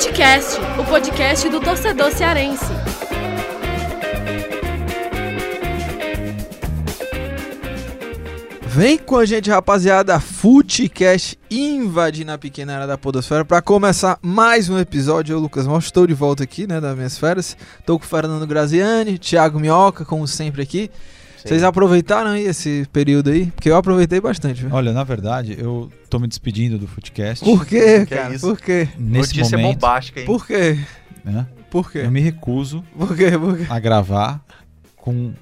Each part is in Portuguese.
Futecast, o podcast do torcedor cearense. Vem com a gente, rapaziada. Futecast invadindo a pequena área da Podosfera para começar mais um episódio. Eu, Lucas Mal, estou de volta aqui, né, das minhas férias. Estou com o Fernando Graziani, Thiago Minhoca, como sempre aqui. Vocês aproveitaram aí esse período aí? Porque eu aproveitei bastante. viu? Olha, na verdade, eu tô me despedindo do Footcast. Por quê, Que é cara? isso? Por quê? Nesse Notícia momento, bombástica, hein? Por quê? né, Por quê? eu me recuso Por quê? Por quê? a gravar com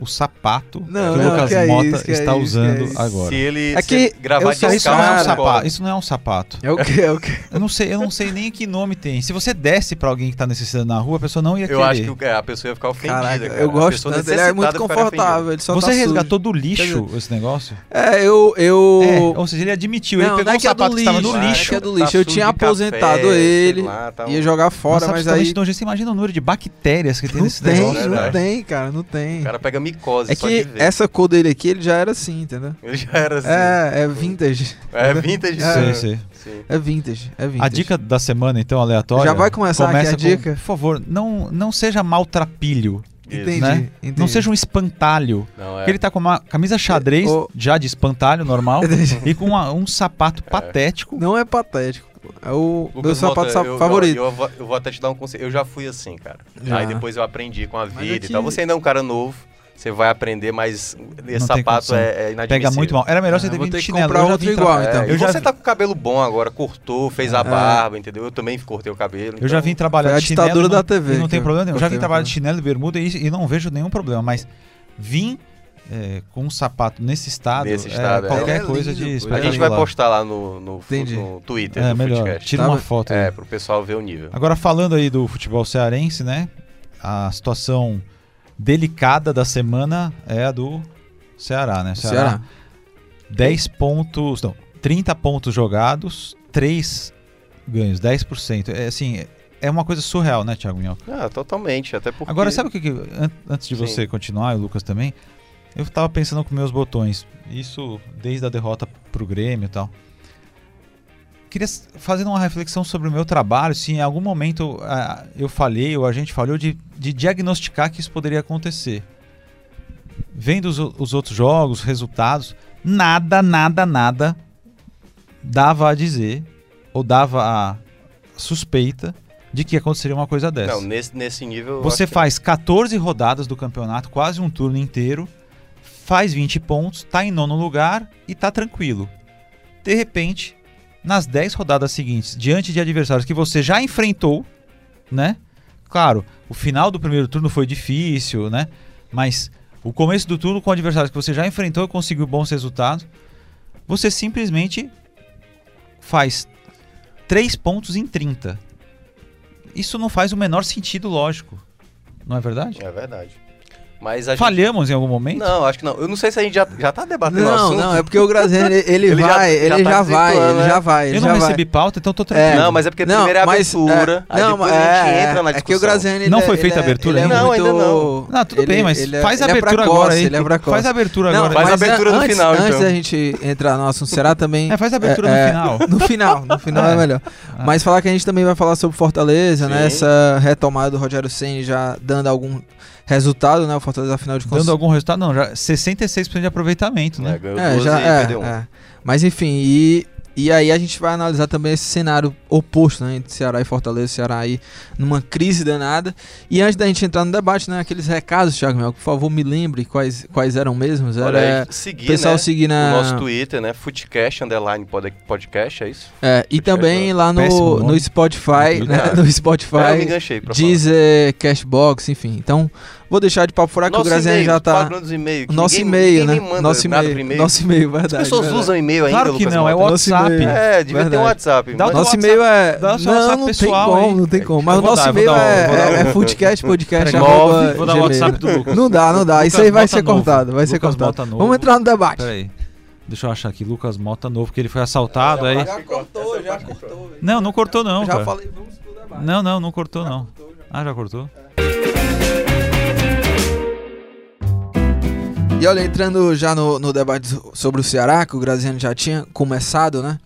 o sapato Não, que o Lucas que é Mota isso, que é está isso, que usando é isso. agora. Se ele É se que ele gravar eu sou de Isso não, é um calça, sapato, isso não é um sapato. É o quê? É o quê? Eu não sei, eu não sei nem que nome tem. Se você desse pra alguém que tá necessitando na rua, a pessoa não ia querer. Eu acho que é, a pessoa ia ficar ofendida. Caraca, cara. eu A gosto tanto. Ele é muito confortável. Ele só Você tá sujo. resgatou do lixo esse negócio? É, eu. eu... É, ou seja, ele admitiu, ele Não, pegou não é um que é do sapato que estava lixo, no não é lixo. que é do Tá lixo. Eu sujo tinha aposentado ele, tá ia jogar fora, mas aí. Você imagina o número de bactérias que tem Não nesse tem, negócio. não tem, cara, não tem. O cara pega micose É só de que ver. essa cor dele aqui, ele já era assim, entendeu? Ele já era assim. É, é vintage. É vintage. É. Sei. Sim. É vintage, é vintage. A dica da semana, então, aleatória. Já vai começar aqui a começa com, dica? Por favor, não, não seja maltrapilho. Entendi, né? entendi. Não seja um espantalho. Não, é. Porque ele tá com uma camisa xadrez, Ô. já de espantalho normal, Entendi. e com uma- um sapato patético. Não é patético. É o meu Lucas sapato Mota, eu- favorito. Eu, eu vou, eu vou até te dar um conselho. Eu já fui assim, cara. Já. Aí depois eu aprendi com a vida é que- e tal. Você ainda é um cara novo. Você vai aprender, mas esse sapato é, é inadmissível. Pega muito mal. Era melhor você Ah, ter vou vindo ter de que chinelo. comprar eu já outro igual, tra- então. É, Eu já, você tá com o cabelo bom agora, cortou, fez a É. barba, entendeu? Eu também cortei o cabelo. eu já então- vim trabalhar Foi a de chinelo. ditadura e não- da TV não tem eu problema nenhum. Eu já vim trabalhar de chinelo e bermuda e, e não vejo nenhum problema. Mas vim é, com um sapato nesse estado, Nesse é, estado, é. qualquer É coisa lindo, de. A gente vai postar lá no, no, no Twitter É, do melhor. Footcast. Tira Tá, uma foto aí. É, pro pessoal ver o nível. Agora falando aí do futebol cearense, né? A situação delicada da semana é a do Ceará, né? Ceará. 10 pontos, não, 30 pontos jogados, 3 ganhos, 10%. É assim, é uma coisa surreal, né, Thiago Minhoca? Ah, totalmente, até porque... Agora, sabe o que, que an- antes de Sim. você continuar, e o Lucas também, eu tava pensando com meus botões, isso desde a derrota pro Grêmio e tal. Queria fazer uma reflexão sobre o meu trabalho, se em algum momento ah, eu falhei ou a gente falhou de, de diagnosticar que isso poderia acontecer. Vendo os, os outros jogos, resultados, nada, nada, nada dava a dizer ou dava a suspeita de que aconteceria uma coisa dessa. Não, nesse, nesse nível... Você que- faz 14 rodadas do campeonato, quase um turno inteiro, faz 20 pontos, tá em nono lugar e tá tranquilo. De repente, nas 10 rodadas seguintes, diante de adversários que você já enfrentou, né? Claro, o final do primeiro turno foi difícil, né? Mas o começo do turno com adversários que você já enfrentou e conseguiu bons resultados, você simplesmente faz 3 pontos em 30. Isso não faz o menor sentido lógico. Não é verdade? É verdade. Mas a gente... Falhamos em algum momento? Não, acho que não. Eu não sei se a gente já, já tá debatendo o Não, assunto. não, é porque o Graziani, ele, ele vai, já ele tá já vai, desvirtuando, ele né? já vai, ele Eu não já recebi vai. pauta, então tô tranquilo. Não, mas é porque primeiro é a mas, abertura, é, aí não, depois é, a gente entra na É que o discussão. Graziani... Não é- foi feita ele é- a abertura ele é ainda? Não, muito- ainda não. Não, tudo ele- bem, mas ele é- faz a ele é abertura agora aí. É. Faz a abertura Não, agora. Faz mas a abertura no final, Antes então. da gente entrar no assunto Será também... É, faz a abertura é, no é, final. No final, no final é, É. melhor. Ah. Mas falar que a gente também vai falar sobre Fortaleza, né? Essa retomada do Rogério Ceni já dando algum resultado, né? O Fortaleza, afinal de contas... Dando algum resultado? Não, já 66% de aproveitamento, né? né? Ganhou É, 12 já, e é, perdeu um. é. Mas enfim, e, e aí a gente vai analisar também esse cenário oposto, né? Entre Ceará e Fortaleza, Ceará aí numa crise danada. E antes da gente entrar no debate, né? Aqueles recados, Thiago Mel, por favor, me lembre quais, quais eram mesmos. Era Olha aí, seguir, pessoal né? seguir na. O nosso Twitter, né? Footcast, underline pod- podcast, é isso? É, e também lá Péssimo no, no Spotify, né? No É, eu me Spotify, enganchei pra Deezer, Cashbox, enfim. Então, vou deixar de papo furaco que o e-mail, já tá. que Nosso e-mail, né? Nosso e-mail. Nosso e-mail, As verdade. pessoas verdade. usam e-mail ainda, Claro que Lucas não, é o Mota? Nosso WhatsApp. e-mail. É, devia ter um. WhatsApp. Dá o Nosso WhatsApp- e-mail é. dá o seu não, WhatsApp não pessoal tem como, não tem como. Mas o nosso e-mail o- é, o- é, é foodcast, podcast, vou dar o. WhatsApp do Lucas. Não dá, não dá. Isso aí vai ser cortado, vai ser Lucas cortado. Mota novo. Vamos entrar no debate. Peraí. Deixa eu achar aqui. Lucas Mota novo, que ele foi assaltado aí. Já cortou, já cortou. Não, não cortou não, Já cara. falei, vamos pro debate. Não, não, não cortou não. Ah, já cortou? E olha, entrando já no, no debate sobre o Ceará, que o Graziano já tinha começado, né?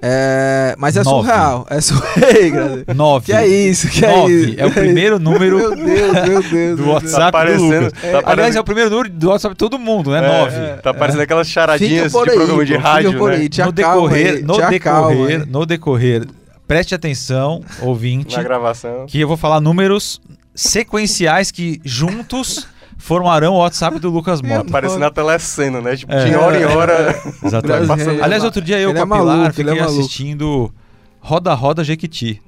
É, mas é Nove. surreal. É surreal. Nove. que é isso? Que é Nove. isso? É o primeiro número Meu Deus, meu Deus. do. WhatsApp do parecendo- Lucas. tá Aliás, parecendo- é o primeiro número do WhatsApp de todo mundo, né? É, Nove. Tá parecendo aquelas charadinhas de aí, programa de pô, rádio, por né? aí. No decorrer, aí, no decorrer, no decorrer, preste atenção, ouvinte, Na gravação. que eu vou falar números sequenciais que juntos formarão o WhatsApp do Lucas Mota. Parecendo a telecena, né? Tipo, É. de hora em hora. Exatamente. Brasil, ele é Aliás, outro dia eu ele com é a Pilar maluco, ele fiquei é maluco. assistindo Roda Roda Jequiti.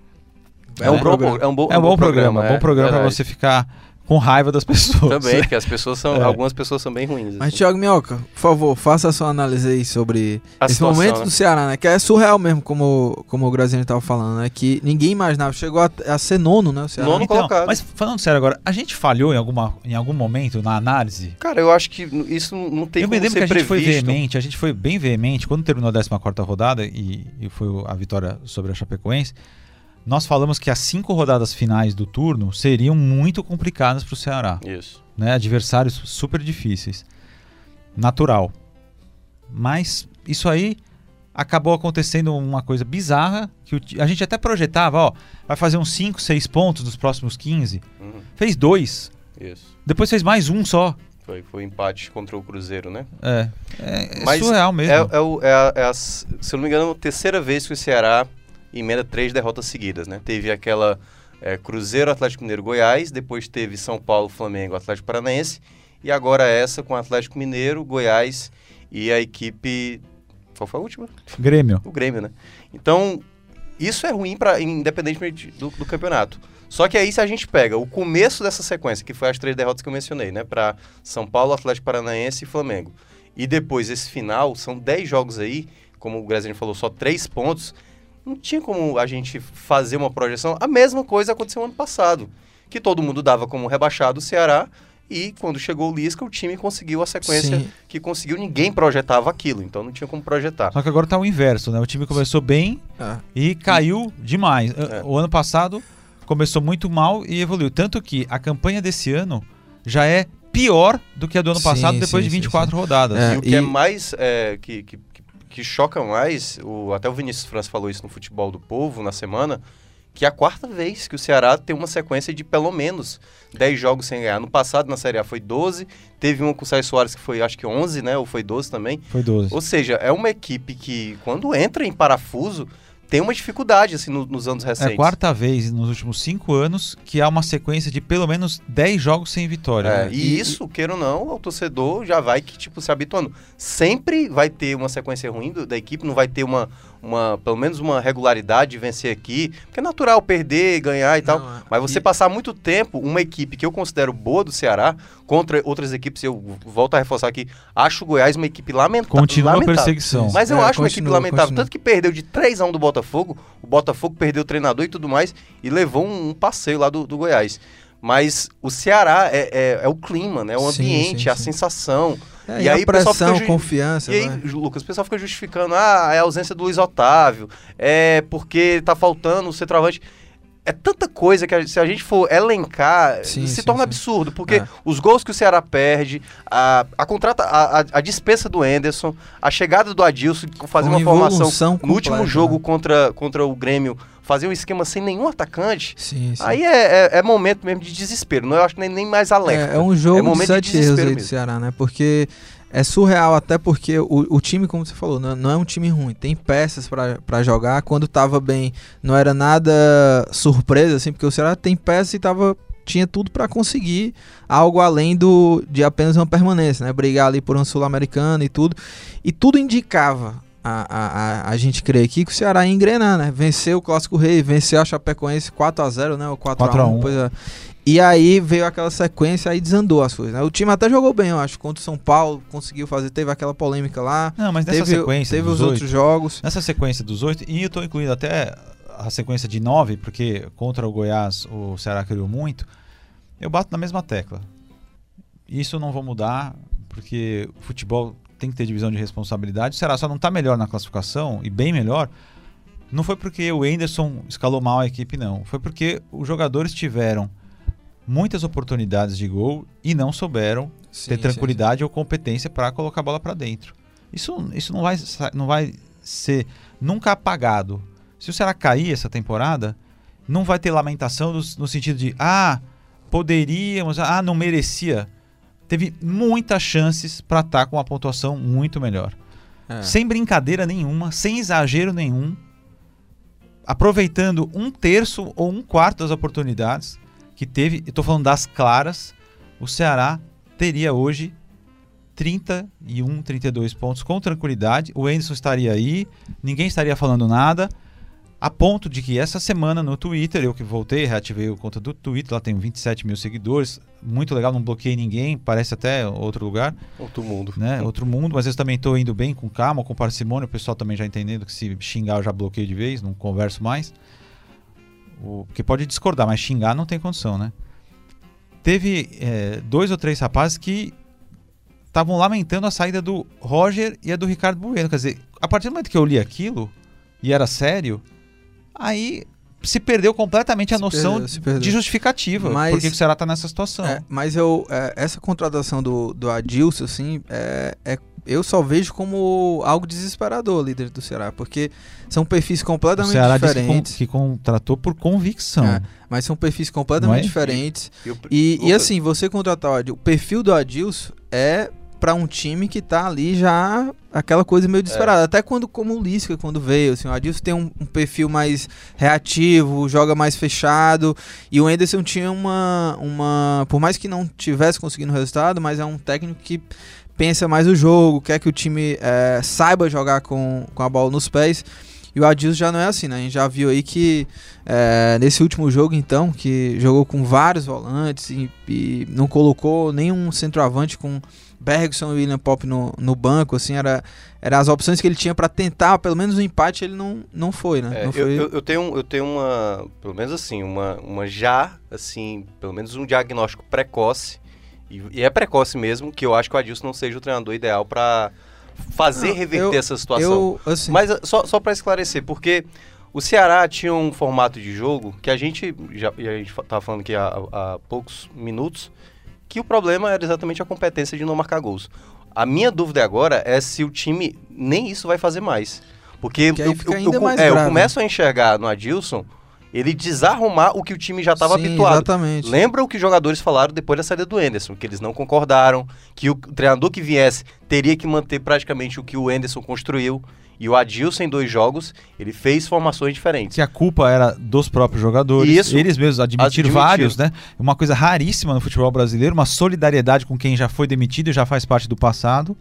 É um, É. bom, é um bom, É um bom programa, é, bom programa pra verdade. você ficar com raiva das pessoas. Também, porque as pessoas são. É. Algumas pessoas são bem ruins. Mas, assim. Thiago Minhoca, por favor, faça a sua análise aí sobre A esse situação, momento né? do Ceará, né? Que é surreal mesmo, como, como o Graziano tava falando, né? Que ninguém imaginava. Chegou a, a ser nono, né? O Ceará. Nono. Então, colocado. mas falando sério agora, a gente falhou em, alguma, em algum momento na análise? Cara, eu acho que isso não tem eu como me lembro que a gente foi previsto. veemente, a gente foi bem veemente quando terminou a 14 rodada e, e foi a vitória sobre a Chapecoense. Nós falamos que as cinco rodadas finais do turno seriam muito complicadas para o Ceará, Isso. né? Adversários super difíceis. Natural. Mas isso aí acabou acontecendo uma coisa bizarra que o a gente até projetava, ó, vai fazer uns 5, 6 pontos dos próximos 15. Uhum, Fez dois. Isso. Depois fez mais um só. Foi, foi empate contra o Cruzeiro, né? É, é, é surreal mesmo. É, é, o- é a, é a- se eu não me engano, a terceira vez que o Ceará emenda três derrotas seguidas, né? Teve aquela é, Cruzeiro, Atlético Mineiro, Goiás, depois teve São Paulo, Flamengo, Atlético Paranaense, e agora essa com Atlético Mineiro, Goiás e a equipe... Qual foi a última? Grêmio. O Grêmio, né? Então, isso é ruim para independentemente do, do campeonato. Só que aí se a gente pega o começo dessa sequência, que foi as três derrotas que eu mencionei, né, para São Paulo, Atlético Paranaense e Flamengo. E depois esse final, são 10 jogos aí, como o Graziano falou, só três pontos. Não tinha como a gente fazer uma projeção. A mesma coisa aconteceu ano passado, que todo mundo dava como rebaixado o Ceará e quando chegou o Lisca, o time conseguiu a sequência Sim. que conseguiu, ninguém projetava aquilo, então não tinha como projetar. Só que agora tá o inverso, né? O time começou bem É. e caiu demais. É. O ano passado começou muito mal e evoluiu. Tanto que a campanha desse ano já é pior do que a do ano Sim, passado, depois sim, de sim, 24 rodadas. É, e o que é e- mais é, que, que, que- choca mais, o, até o Vinícius França falou isso no Futebol do Povo na semana, que é a quarta vez que o Ceará tem uma sequência de pelo menos 10 jogos sem ganhar. No passado, na Série A, foi 12, teve uma com o Caio Soares que foi acho que 11, né? Ou foi 12 também. Foi 12. Ou seja, é uma equipe que, quando entra em parafuso, tem uma dificuldade, assim, no- nos anos É recentes. a quarta vez nos últimos cinco anos que há uma sequência de pelo menos 10 jogos sem vitória. É, né? e, isso, queira ou não, o torcedor já vai que, tipo, se habituando. Sempre vai ter uma sequência ruim do- da equipe, não vai ter uma, uma, pelo menos uma regularidade de vencer aqui. Porque é natural perder, ganhar e tal. Não, é. Mas você E- passar muito tempo, uma equipe que eu considero boa do Ceará, contra outras equipes, eu volto a reforçar aqui, acho o Goiás uma equipe lamentável. Continua a perseguição. Mas eu É, acho uma equipe continua, lamentável. continua. Tanto que perdeu de 3 a 1 do Botafogo, o Botafogo perdeu o treinador e tudo mais, e levou um, um passeio lá do, do Goiás. Mas o Ceará é, é, é o clima, né? O Sim, ambiente, sim, a sim. sensação. É, E e, aí a o pressão, ju- confiança. E aí, vai. Ju- Lucas, o pessoal fica justificando, ah, é a ausência do Luiz Otávio, é porque tá faltando o centroavante. É tanta coisa que a- se a gente for elencar, Sim, se sim, torna sim. absurdo, porque É. os gols que o Ceará perde, a, a contrata, a, a, dispensa do Enderson, a chegada do Adilson, fazer Uma uma formação evolução no último completa, jogo né? contra, contra o Grêmio, fazer um esquema sem nenhum atacante, aí é, é- é momento mesmo de desespero, não eu acho nem, nem mais alerta. É, é um jogo de momento de sete erros desespero aí do. Ceará, né? Porque é surreal, até porque o, o time, como você falou, não, não é um time ruim. Tem peças pra jogar. Quando tava bem, não era nada surpresa, assim, porque o Ceará tem peças e tava. Tinha tudo pra conseguir algo além do de apenas uma permanência, né? Brigar ali por um sul-americano e tudo. E tudo indicava. A, a, a, a gente crê aqui que o Ceará ia engrenar, né? Venceu o Clássico Rei, venceu a Chapecoense 4x0, né? O 4x1. 4 a 1. Pois é. E aí veio aquela sequência, aí desandou as coisas, né? O time até jogou bem, eu acho, contra o São Paulo, conseguiu fazer, teve aquela polêmica lá, Não, mas nessa teve, sequência teve os oito, outros jogos. Nessa sequência dos oito, e eu tô incluindo até a sequência de nove, porque contra o Goiás o Ceará criou muito, eu bato na mesma tecla. Isso não vou mudar, porque o futebol tem que ter divisão de responsabilidade. O Ceará só não tá melhor na classificação, e bem melhor, não foi porque o Enderson escalou mal a equipe, não. Foi porque os jogadores tiveram muitas oportunidades de gol e não souberam Sim, ter sim, tranquilidade ou competência para colocar a bola para dentro. Isso, isso não, vai, não vai ser nunca apagado. Se o Ceará cair essa temporada, não vai ter lamentação no, no sentido de ah, poderíamos, ah, não merecia. Teve muitas chances para estar com uma pontuação muito melhor. É. Sem brincadeira nenhuma, sem exagero nenhum, aproveitando um terço ou um quarto das oportunidades que teve, estou falando das claras, o Ceará teria hoje 31, 32 pontos com tranquilidade. O Anderson estaria aí, ninguém estaria falando nada. A ponto de que essa semana no Twitter, eu que voltei, reativei a conta do Twitter, lá tem 27 mil seguidores, muito legal, não bloqueei ninguém, parece até outro lugar, Outro mundo. né? Outro mundo, mas eu também estou indo bem, com calma, com parcimônia, o pessoal também já entendendo que se xingar eu já bloqueio de vez, não converso mais. O, porque pode discordar, mas xingar não tem condição, né? Teve é, dois ou três rapazes que estavam lamentando a saída do Roger e a do Ricardo Bueno. Quer dizer, a partir do momento que eu li aquilo, e era sério, aí se perdeu completamente a Se noção perdeu, perdeu. de justificativa. Mas- Por que que o Ceará está nessa situação? É, mas eu, é, essa contratação do, do Adilson, assim, é, é- eu só vejo como algo desesperador, líder do Ceará, porque são perfis o completamente Ceará disse que, con- diferentes. que contratou por convicção. É, mas são perfis completamente é? diferentes. E, o- E, e o- assim, você contratar o Adilson, o perfil do Adilson é pra um time que tá ali já aquela coisa meio desesperada. Até quando, como o Lisca, quando veio, assim, o Adilson tem um, um perfil mais reativo, joga mais fechado, e o Anderson tinha uma, uma, por mais que não tivesse conseguindo resultado, mas é um técnico que pensa mais o jogo, quer que o time eh, saiba jogar com, com a bola nos pés. E o Adilson já não é assim, né? A gente já viu aí que eh, nesse último jogo, então, que jogou com vários volantes e, e não colocou nenhum centroavante com Bergson e William Pop no, no banco, assim, era, era as opções que ele tinha pra tentar, pelo menos o empate ele não, não foi, né? É, não eu, foi... eu, eu tenho, eu tenho uma, pelo menos assim, uma, uma já, assim, pelo menos um diagnóstico precoce, e, e é precoce mesmo, que eu acho que o Adilson não seja o treinador ideal pra fazer Não, reverter eu- essa situação. eu, assim, Mas só, só para esclarecer, porque o Ceará tinha um formato de jogo que a gente já e a gente falando aqui há, há poucos minutos, que o problema era exatamente a competência de não marcar gols. A minha dúvida agora é se o time nem isso vai fazer mais. Porque Que aí eu, eu- eu, é, eu começo a enxergar no Adilson ele desarrumar o que o time já estava habituado. Exatamente. Lembra o que os jogadores falaram depois da saída do Enderson, que eles não concordaram, que o treinador que viesse teria que manter praticamente o que o Enderson construiu. E o Adilson, em dois jogos, ele fez formações diferentes. Que a culpa era dos próprios jogadores. Isso. Eles mesmos admitiram Admitiram. vários, né? Uma coisa raríssima no futebol brasileiro, uma solidariedade com quem já foi demitido e já faz parte do passado.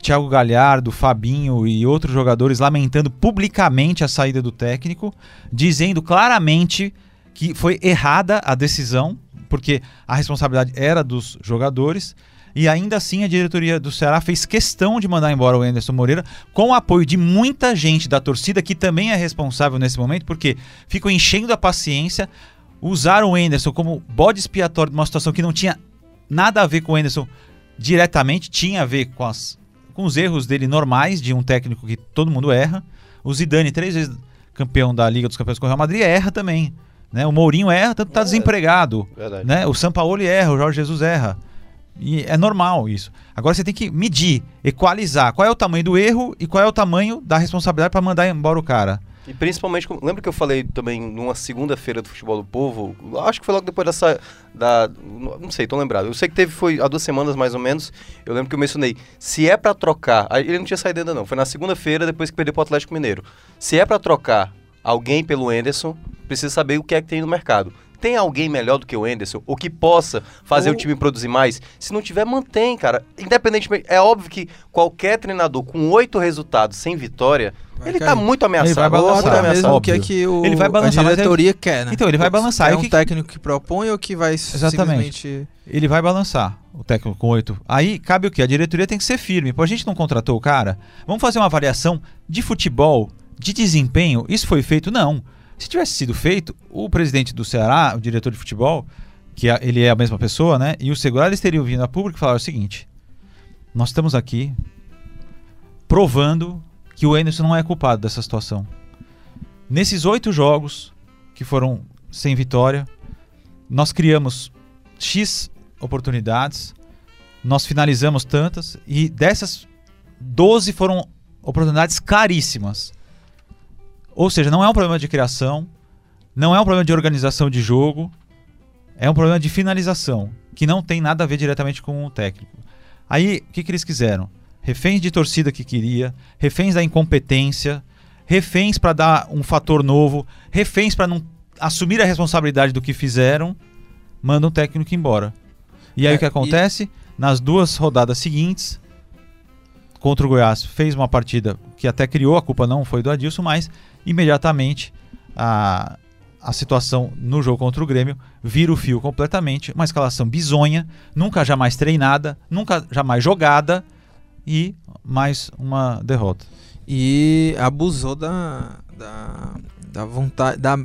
Thiago Galhardo, Fabinho e outros jogadores lamentando publicamente a saída do técnico, dizendo claramente que foi errada a decisão, porque a responsabilidade era dos jogadores. E ainda assim a diretoria do Ceará fez questão de mandar embora o Anderson Moreira, com o apoio de muita gente da torcida, que também é responsável nesse momento, porque ficam enchendo a paciência, usaram o Anderson como bode expiatório de uma situação que não tinha nada a ver com o Anderson diretamente, tinha a ver com, as, com os erros dele normais, de um técnico que todo mundo erra. O Zidane, três vezes campeão da Liga dos Campeões com o Real Madrid, erra também. Né? O Mourinho erra, tanto tá É. desempregado. Verdade. Né? O Sampaoli erra, o Jorge Jesus erra. E é normal isso. Agora você tem que medir, equalizar qual é o tamanho do erro e qual é o tamanho da responsabilidade para mandar embora o cara. E principalmente, lembra que eu falei também numa segunda-feira do Futebol do Povo? Acho que foi logo depois dessa. Da, não sei, tô lembrado. Eu sei que teve, foi há duas semanas mais ou menos. Eu lembro que eu mencionei. Se é pra trocar. Ele não tinha saído ainda não. Foi na segunda-feira, depois que perdeu pro Atlético Mineiro. Se é pra trocar alguém pelo Enderson, precisa saber o que é que tem no mercado. Tem alguém melhor do que o Enderson? Ou que possa fazer Ou- o time produzir mais? Se não tiver, mantém, cara. Independentemente. É óbvio que qualquer treinador com oito resultados sem vitória. Vai ele cair. tá muito ameaçado. Ele vai tá balançar, ameaçado. mesmo o que é que o, Ele vai balançar, a mas diretoria quer, né? Então, ele vai balançar. É o um que- técnico que propõe ou que vai Exatamente. simplesmente... Ele vai balançar, o técnico com oito. Aí cabe o quê? A diretoria tem que ser firme. Pô, a gente não contratou o cara. Vamos fazer uma avaliação de futebol, de desempenho. Isso foi feito? Não. Se tivesse sido feito, o presidente do Ceará, o diretor de futebol, que é- ele é a mesma pessoa, né? E o Segurar, eles teriam vindo a público e falaram o seguinte: nós estamos aqui provando que o Anderson não é culpado dessa situação. Nesses oito jogos que foram sem vitória, nós criamos X oportunidades, nós finalizamos tantas e dessas 12 foram oportunidades claríssimas. Ou seja, não é um problema de criação, não é um problema de organização de jogo, é um problema de finalização, que não tem nada a ver diretamente com o técnico. Aí, o que, que eles quiseram? Reféns de torcida que queria, reféns da incompetência, reféns para dar um fator novo, reféns para não assumir a responsabilidade do que fizeram, mandam o técnico embora. E aí É, o que acontece? Nas duas rodadas seguintes, contra o Goiás, fez uma partida que até criou, a culpa não foi do Adilson, mas imediatamente a, a situação no jogo contra o Grêmio vira o fio completamente. Uma escalação bizonha, nunca jamais treinada, nunca jamais jogada e mais uma derrota. E abusou da, da, da vontade, da,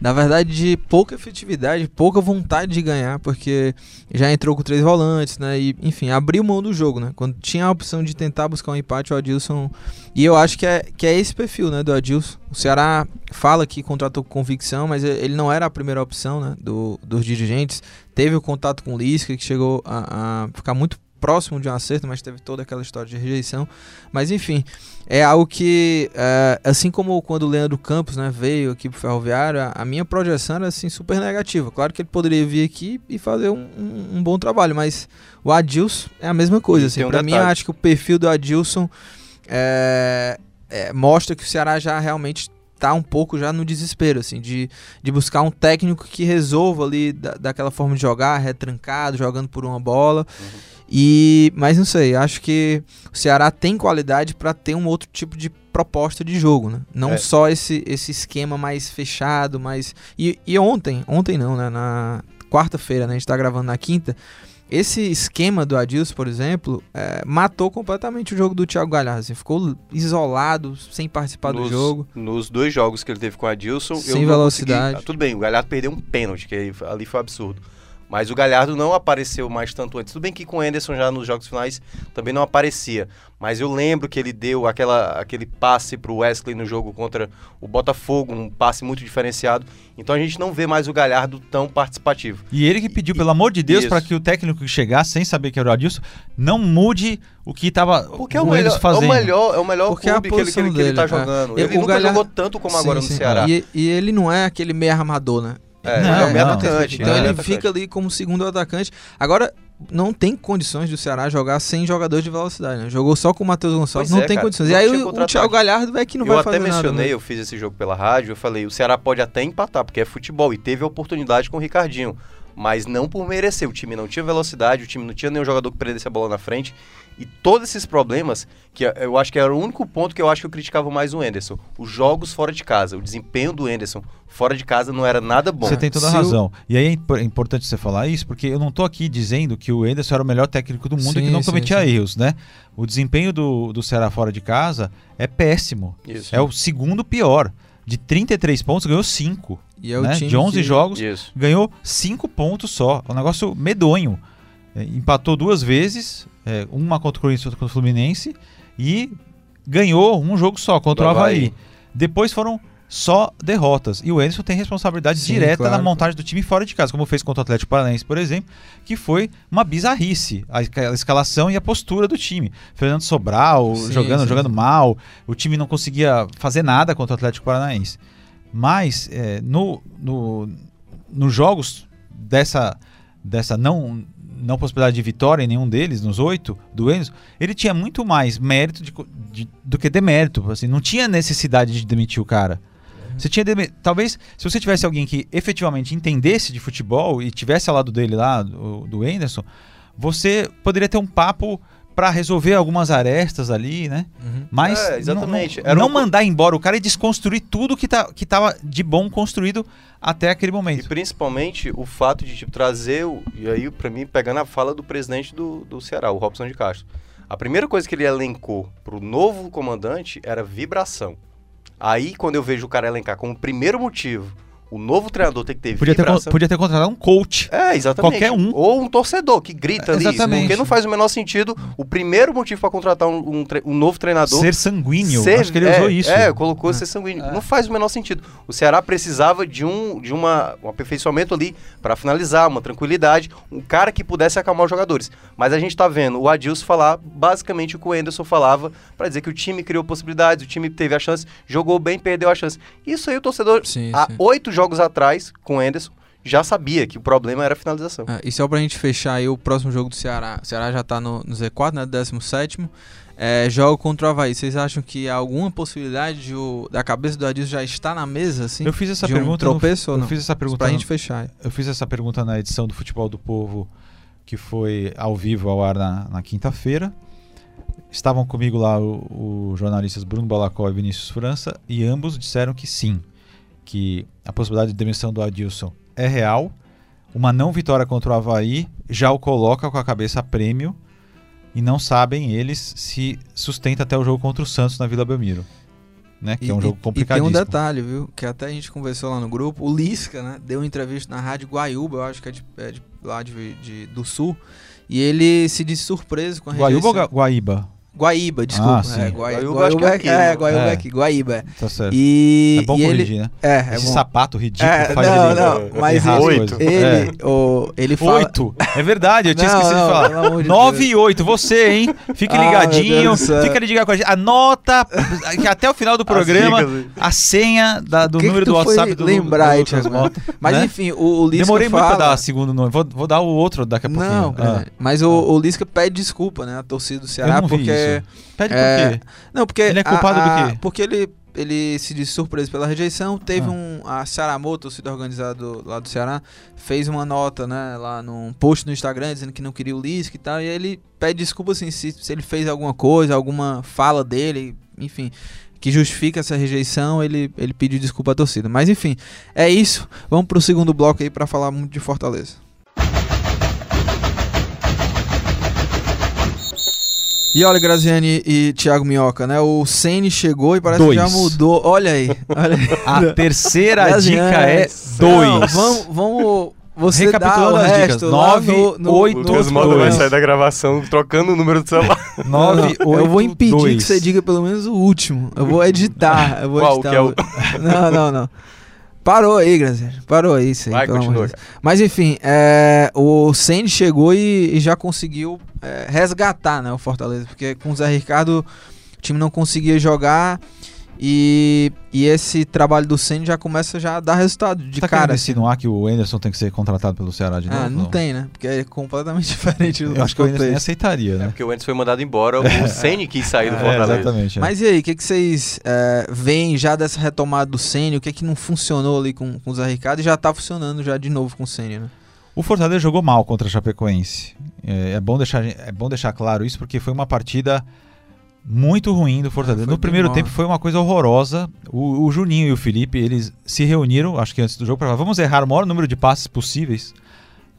na verdade, de pouca efetividade, pouca vontade de ganhar, porque já entrou com três volantes, né? E, enfim, abriu mão do jogo, né? Quando tinha a opção de tentar buscar um empate, o Adilson. E eu acho que é, que é esse perfil, né, do Adilson. O Ceará fala que contratou com convicção, mas ele não era a primeira opção, né, do, dos dirigentes. Teve o contato com o Lisca, que chegou a, a ficar muito próximo de um acerto, mas teve toda aquela história de rejeição. Mas enfim, é algo que, é, assim como quando o Leandro Campos né, veio aqui pro Ferroviário, a, a minha projeção era assim, super negativa. Claro que ele poderia vir aqui e fazer um, um, um bom trabalho, mas o Adilson é a mesma coisa. Assim, um para mim, eu acho que o perfil do Adilson é, é, mostra que o Ceará já realmente tá um pouco já no desespero, assim, de, de buscar um técnico que resolva ali da, daquela forma de jogar, retrancado, jogando por uma bola. E, mas não sei, acho que o Ceará tem qualidade para ter um outro tipo de proposta de jogo, né? Não É. só esse, esse esquema mais fechado, mais e, e ontem, ontem não, né? Na quarta-feira, né? A gente tá gravando na quinta. Esse esquema do Adilson, por exemplo, é, matou completamente o jogo do Thiago Galhardo. assim, ficou isolado, sem participar do nos, jogo. Nos dois jogos que ele teve com o Adilson, Sem velocidade. consegui- ah, tudo bem, o Galhardo perdeu um pênalti, que ali foi absurdo. Mas o Galhardo não apareceu mais tanto antes. Tudo bem que com o Anderson já nos jogos finais também não aparecia. Mas eu lembro que ele deu aquela, aquele passe pro Wesley no jogo contra o Botafogo, um passe muito diferenciado. Então a gente não vê mais o Galhardo tão participativo. E ele que pediu, pelo amor de Deus, para que o técnico que chegasse, sem saber que era o Adilson, não mude o que estava Porque é o, o melhor, Enes é o fazendo. melhor, é o melhor Porque é a clube que ele, que, ele, posição que ele tá dele, é. jogando. E Ele o nunca Galhardo- jogou tanto como agora Sim, no sim. Ceará. E, e ele não é aquele meio armador, né? É, Não, ele é o meio não. atacante. Então né? ele Atacante. fica ali como segundo atacante. Agora, não tem condições do Ceará jogar sem jogador de velocidade, né? Jogou só com o Matheus Gonçalves, Pois não é, tem cara. condições. Não e aí o, o. Thiago Galhardo é que não eu vai até fazer nada. mencionei, né? eu fiz esse jogo pela rádio, eu falei, o Ceará pode até empatar, porque é futebol, e teve a oportunidade com o Ricardinho, mas não por merecer, o time não tinha velocidade, o time não tinha nenhum jogador que prendesse a bola na frente, e todos esses problemas, que eu acho que era o único ponto que eu acho que eu criticava mais o Enderson, os jogos fora de casa, o desempenho do Enderson fora de casa não era nada bom. Você tem toda a Se razão. E aí é é importante você falar isso, porque eu não tô aqui dizendo que o Ederson era o melhor técnico do mundo e que Sim, não sim, cometia sim. erros, né? O desempenho do, do Ceará fora de casa é péssimo. Isso. É o segundo pior. De 33 pontos, ganhou 5. E é o né? time De 11 que- jogos, Isso. ganhou 5 pontos só. É um negócio medonho. É, empatou duas vezes, é, uma contra o Corinthians e outra contra o Fluminense, e ganhou um jogo só contra o Havaí. Havaí. Depois foram só derrotas. E o Enderson tem responsabilidade Sim, direta na claro. montagem do time fora de casa, como fez contra o Atlético Paranaense, por exemplo, que foi uma bizarrice a, esca- a escalação e a postura do time. Fernando Sobral Sim, jogando, sim. jogando mal, o time não conseguia fazer nada contra o Atlético Paranaense. Mas é, no, no, nos jogos dessa, dessa não, não possibilidade de vitória em nenhum deles, nos oito do Enzo, ele tinha muito mais mérito de de- do que demérito. Assim, não tinha necessidade de demitir o cara. Você tinha deme- talvez se você tivesse alguém que efetivamente entendesse de futebol e tivesse ao lado dele lá do, do Anderson, você poderia ter um papo para resolver algumas arestas ali, né? Uhum. Mas É, exatamente. não, não um- mandar embora o cara e desconstruir tudo que, tá, que tava de bom construído até aquele E momento. principalmente o fato de tipo, trazer, o, e aí pra mim, pegando a fala do presidente do, do Ceará, o Robson de Castro. A primeira coisa que ele elencou pro novo comandante era vibração. Aí, quando eu vejo o cara elencar como primeiro motivo o novo treinador tem que ter Podia ter, con- vibração. podia ter contratado um coach. É, exatamente. Qualquer um. Ou um torcedor que grita É, ali. exatamente. Porque não faz o menor sentido. O primeiro motivo para contratar um, um tre- um novo treinador. Ser sanguíneo. ser- Acho que ele é, usou isso. É, colocou ser sanguíneo. Não faz o menor sentido. O Ceará precisava de um, de uma, um aperfeiçoamento ali para finalizar, uma tranquilidade, um cara que pudesse acalmar os jogadores. Mas a gente tá vendo o Adilson falar basicamente o que o Anderson falava para dizer que o time criou possibilidades, o time teve a chance, jogou bem, perdeu a chance. Isso aí o torcedor, Sim, há sim. oito jogos atrás, com o Anderson, já sabia que o problema era a finalização. É, e só pra gente fechar aí o próximo jogo do Ceará. O Ceará já tá no, no Z4, né? 17. É, jogo contra o Havaí. Vocês acham que há alguma possibilidade de o- da cabeça do Adilson já estar na mesa, assim? Eu fiz essa de um pergunta. no- tropeço ou eu não? fiz essa pergunta. Pra gente fechar. Eu fiz essa pergunta na edição do Futebol do Povo, que foi ao vivo ao ar na, na quinta-feira. Estavam comigo lá os jornalistas Bruno Balacó e Vinícius França, e ambos disseram que sim, que a possibilidade de demissão do Adilson é real. Uma não vitória contra o Havaí já o coloca com a cabeça a prêmio, e não sabem eles se sustenta até o jogo contra o Santos na Vila Belmiro. Né, que é um jogo E complicadíssimo. tem um detalhe, viu? Que até a gente conversou lá no grupo. O Lisca, né? Deu uma entrevista na Rádio Guaiúba, eu acho que é, de, é de- lá de, de- do Sul. E ele se disse surpreso com a Guaiúba ou rejeição. Gua- Guaíba? Guaíba, desculpa. Ah, sim. é, Guaiúba acho que é Guaiúba aqui, é, né? Guaiúba é É. aqui, Guaíba. é. Tá certo. E, é bom e ele, corrigir, né? É, é Esse bom. sapato ridículo É, faz não, ele não, mas ele- coisas. Ele, É. o, ele fala... Oito. É verdade, eu tinha Não, esquecido não, de falar. de 9 Deus. e 8, você, hein? Fique Ah, ligadinho, do céu. fica ligado com a gente. Anota que até o final do programa a senha da- do que número que do WhatsApp do, lembrar do? Mota. Mas né? enfim, o, o Lisca Demorei fala... muito pra dar o segundo nome. Vou, vou dar o outro daqui a pouquinho. Não, Ah. é, mas o, o Lisca pede desculpa, né? A torcida do Ceará, porque... isso. Pede É, por quê? Não, porque. Ele é culpado a- do a- quê? Porque ele, ele se disse surpreso pela rejeição. Teve Ah. um. A Cearamoto, torcida organizada do- lá do Ceará, fez uma nota, né? Lá num post no Instagram dizendo que não queria o Lisca e tal. E ele pede desculpa, assim, se, se ele fez alguma coisa, alguma fala dele, enfim. Que justifica essa rejeição, ele, ele pediu desculpa à torcida. Mas enfim, é isso. Vamos pro segundo bloco aí pra falar muito de Fortaleza. E olha, Graziani e Thiago Minhoca, né? O Ceni chegou e parece Dois. que já mudou. Olha aí. Olha aí. A terceira Graziani, dica é Não, dois. vamos, vamos. Você Recapitulando dá o as resto dicas. lá Nove, no, no, oito, O no Lucas dois. vai sair da gravação trocando o número do celular. 9, Não, 8, eu vou impedir 2. que você diga pelo menos o último. Eu vou editar. Eu vou Qual editar. que é o- Não, não, não. Parou aí, Graziani. Parou aí, isso aí. Vai, de continua. Deus. Mas enfim, é, o Ceni chegou e, e já conseguiu é, resgatar né, o Fortaleza. Porque com o Zé Ricardo o time não conseguia jogar. E, e esse trabalho do Ceni já começa já a dar resultado de tá cara. assim. insinuar que o Anderson tem que ser contratado pelo Ceará de novo? Ah, não tem, né? Porque é completamente diferente do Eu acho que o Anderson nem aceitaria, É né? porque o Anderson foi mandado embora, o Ceni quis sair do É, Fortaleza. exatamente. é. Mas e aí, o que, que vocês é, veem já dessa retomada do Ceni? O que que não funcionou ali com, com o Zé Ricardo e já tá funcionando já de novo com o Ceni, né? O Fortaleza jogou mal contra a Chapecoense. É, é bom deixar, é bom deixar claro isso porque foi uma partida muito ruim do Fortaleza. É, no primeiro mal. tempo foi uma coisa horrorosa. O, o Juninho e o Felipe, eles se reuniram, acho que antes do jogo, para falar, vamos errar o maior número de passes possíveis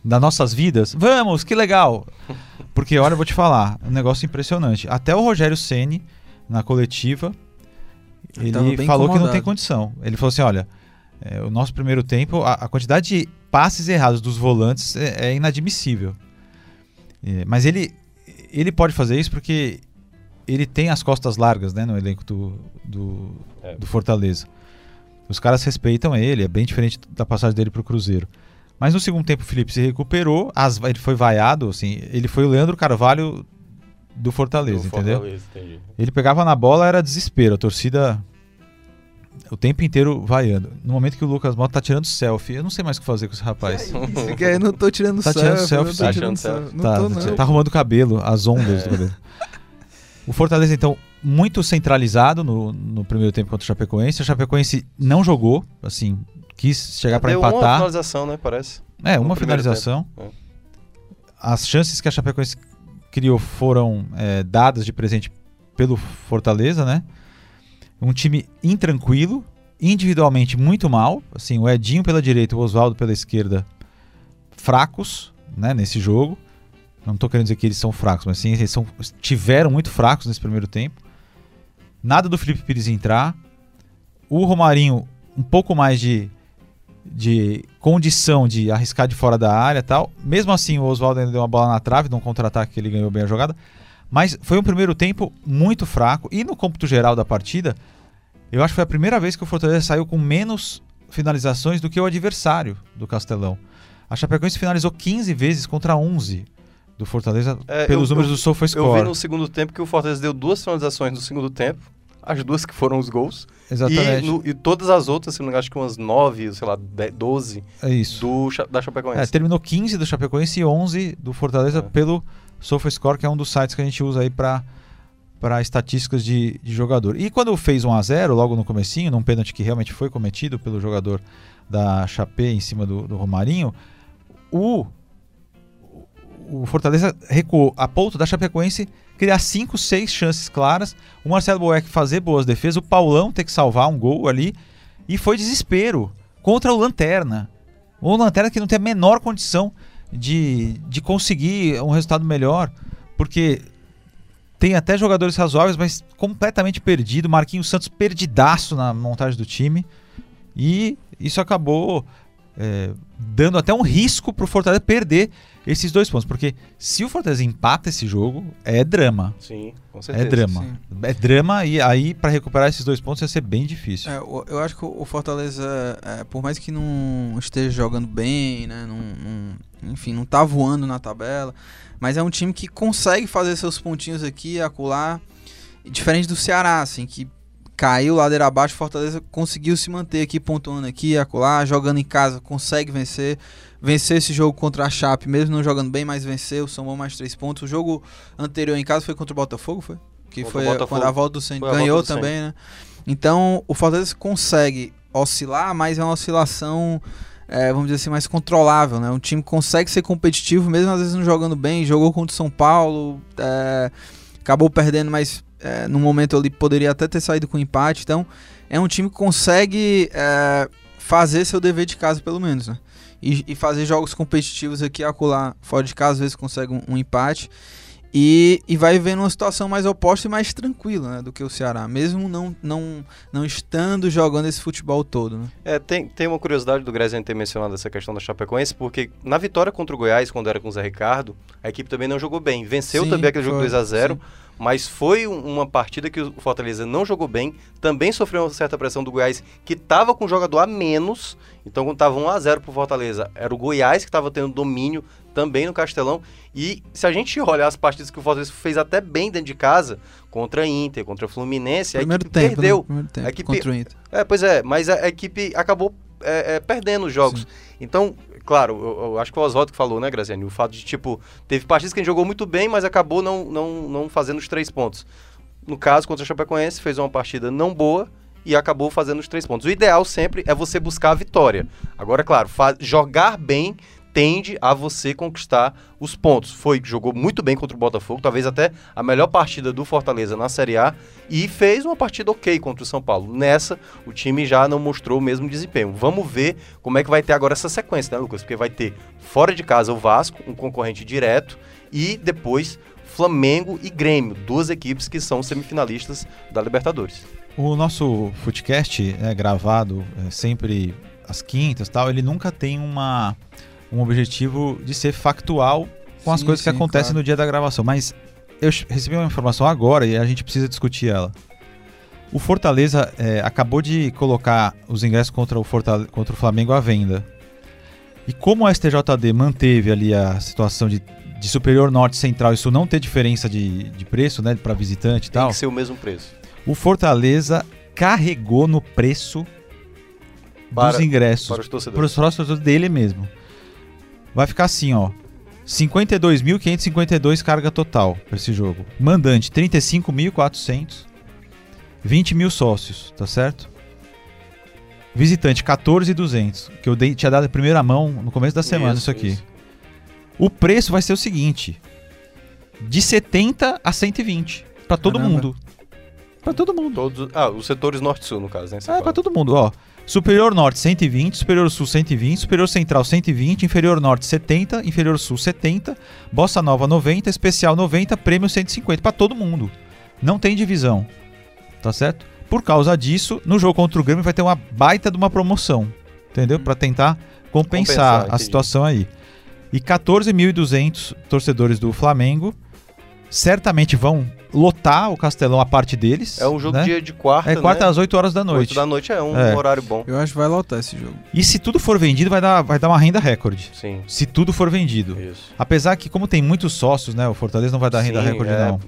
das nossas vidas. Vamos, que legal! Porque, olha, eu vou te falar, um negócio impressionante. Até o Rogério Ceni na coletiva, Ele falou que não tem incomodado. condição. Ele falou assim, olha, é, o nosso primeiro tempo, a, a quantidade de passes errados dos volantes é, é inadmissível. É, mas ele, ele pode fazer isso porque ele tem as costas largas né, no elenco do, do, É. do Fortaleza. Os caras respeitam ele, é bem diferente da passagem dele para o Cruzeiro. Mas no segundo tempo o Felipe se recuperou, as- ele foi vaiado, assim, ele foi o Leandro Carvalho do Fortaleza, Do entendeu? Fortaleza, entendi. Ele pegava na bola, era desespero. A torcida o tempo inteiro vaiando. No momento que o Lucas Mota tá tirando selfie, eu não sei mais o que fazer com esse rapaz. Isso que eu não tô tirando Tá selfie, tirando selfie, tá tirando selfie. selfie. Não tá, tô, tá- não. tá arrumando o cabelo, as ondas do cabelo. O Fortaleza, então, muito centralizado no, no primeiro tempo contra o Chapecoense. A Chapecoense não jogou, assim, quis chegar para Deu uma empatar. finalização, né? Parece. É, uma finalização. tempo, As chances que a Chapecoense criou foram é, dadas de presente pelo Fortaleza, né? Um time intranquilo, individualmente muito mal. Assim, o Edinho pela direita, o Oswaldo pela esquerda, fracos, né? Nesse jogo. Não estou querendo dizer que eles são fracos, mas sim, eles são, tiveram muito fracos nesse primeiro tempo. Nada do Felipe Pires entrar. O Romarinho, um pouco mais de de condição de arriscar de fora da área tal. Mesmo assim, o Oswaldo ainda deu uma bola na trave, num contra-ataque que ele ganhou bem a jogada. Mas foi um primeiro tempo muito fraco. E no cômputo geral da partida, eu acho que foi a primeira vez que o Fortaleza saiu com menos finalizações do que o adversário do Castelão. A Chapecoense finalizou 15 vezes contra 11 do Fortaleza É, pelos eu- números eu- do SofaScore. Eu vi no segundo tempo que o Fortaleza deu duas finalizações no segundo tempo, as duas que foram os gols. Exatamente. E, no- e todas as outras, se não me engano, acho que umas 9, sei lá, 10, 12 É isso. do, da Chapecoense. É, terminou 15 do Chapecoense e 11 do Fortaleza É. pelo SofaScore, que é um dos sites que a gente usa aí para para estatísticas de, de jogador. E quando fez 1 a 0 logo no comecinho, num pênalti que realmente foi cometido pelo jogador da Chape em cima do, do Romarinho, o o Fortaleza recuou a ponto da Chapecoense criar 5, 6 chances claras, o Marcelo Boeck fazer boas defesas, o Paulão ter que salvar um gol ali, e foi desespero contra o Lanterna. O Lanterna que não tem a menor condição de, de conseguir um resultado melhor, porque tem até jogadores razoáveis, mas completamente perdido. Marquinhos Santos perdidaço na montagem do time. E isso acabou é, dando até um risco pro Fortaleza perder esses dois pontos. Porque se o Fortaleza empata esse jogo, é drama. Sim, com certeza. É drama. sim. É drama e aí para recuperar esses dois pontos ia ser bem difícil. É, o- eu acho que o o Fortaleza, é, por mais que não esteja jogando bem, né, não, não- enfim, não tá voando na tabela, mas é um time que consegue fazer seus pontinhos aqui e acolá, diferente do Ceará, assim, que caiu ladeira abaixo, o Fortaleza conseguiu se manter aqui, pontuando aqui acolá, jogando em casa, consegue vencer, vencer esse jogo contra a Chape, mesmo não jogando bem, mas venceu, somou mais três pontos. O jogo anterior em casa foi contra o Botafogo, foi? Que Contra foi Botafogo. quando a volta do Santos volta ganhou do também, né? Então, o Fortaleza consegue oscilar, mas é uma oscilação, é, vamos dizer assim, mais controlável, né? Um time consegue ser competitivo, mesmo às vezes não jogando bem. Jogou contra o São Paulo, é, acabou perdendo, mas é, no momento ali poderia até ter saído com empate. Então, é um time que consegue é, fazer seu dever de casa, pelo menos, né? E, e fazer jogos competitivos aqui acolá fora de casa, às vezes consegue um, um empate. E, e vai vendo uma situação mais oposta e mais tranquila né, do que o Ceará, mesmo não, não, não estando jogando esse futebol todo. Né? É, tem, tem uma curiosidade do Graziano ter mencionado essa questão da Chapecoense, porque na vitória contra o Goiás, quando era com o Zé Ricardo, a equipe também não jogou bem. Venceu Sim, também aquele jogo foi, 2 a 0 sim. Mas foi um- uma partida que o Fortaleza não jogou bem, também sofreu uma certa pressão do Goiás, que estava com um jogador a menos, então quando estava 1 a 0 pro Fortaleza, era o Goiás que estava tendo domínio também no Castelão, e se a gente olhar as partidas que o Fortaleza fez até bem dentro de casa, contra a Inter, contra a Fluminense, a Primeiro equipe tempo, perdeu. né? Primeiro tempo A equipe- contra o Inter. É, pois é, mas a, a equipe acabou é, é, perdendo os jogos. Sim. Então, claro, eu, eu acho que o Oswaldo que falou, né, Graziani? O fato de, tipo, teve partidas que a gente jogou muito bem, mas acabou não, não, não fazendo os três pontos. No caso, contra o Chapecoense, fez uma partida não boa e acabou fazendo os três pontos. O ideal sempre é você buscar a vitória. Agora, claro, jogar bem tende a você conquistar os pontos. Foi, jogou muito bem contra o Botafogo, talvez até a melhor partida do Fortaleza na Série A e fez uma partida ok contra o São Paulo. Nessa, o time já não mostrou o mesmo desempenho. Vamos ver como é que vai ter agora essa sequência, né, Lucas? Porque vai ter fora de casa o Vasco, um concorrente direto, e depois Flamengo e Grêmio, duas equipes que são semifinalistas da Libertadores. O nosso Footcast, né, gravado é, sempre às quintas tal, ele nunca tem uma, um objetivo de ser factual com as Sim, coisas que sim, acontecem claro. no dia da gravação. Mas eu recebi uma informação agora e a gente precisa discutir ela. O Fortaleza é, acabou de colocar os ingressos contra o, Fortale- contra o Flamengo à venda. E como a STJD manteve ali a situação de, de superior norte central, isso não ter diferença de, de preço, né, para visitante e Tem tal. que ser o mesmo preço. O Fortaleza carregou no preço Para- dos ingressos Para os para torcedores. os próximos dele mesmo. Vai ficar assim, ó. 52.552 carga total para esse jogo. Mandante 35.400. 20 mil sócios, tá certo? Visitante 14.200, que eu dei, tinha dado em primeira mão no começo da semana isso, aqui. O preço vai ser o seguinte: de 70 a 120 para todo Caramba. mundo. Para todo mundo. Todos, ah, os setores norte e sul, no caso, né? você É, pra todo mundo, ó. Superior Norte 120, Superior Sul 120, Superior Central 120, Inferior Norte 70, Inferior Sul 70, Bossa Nova 90, Especial 90, Prêmio 150 pra todo mundo. Não tem divisão. Tá certo? Por causa disso, no jogo contra o Grêmio vai ter uma baita de uma promoção. entendeu? Pra tentar compensar, Compensar, a situação aí. E 14.200 torcedores do Flamengo certamente vão lotar o Castelão a parte deles. É um jogo né? de, de quarta, É quarta né? às 8 horas da noite. Oito da noite é um É. horário bom. Eu acho que vai lotar esse jogo. E se tudo for vendido, vai dar, vai dar uma renda recorde. Sim, Se tudo for vendido. isso. Apesar que, como tem muitos sócios, né? O Fortaleza não vai dar renda Sim, recorde, é. não.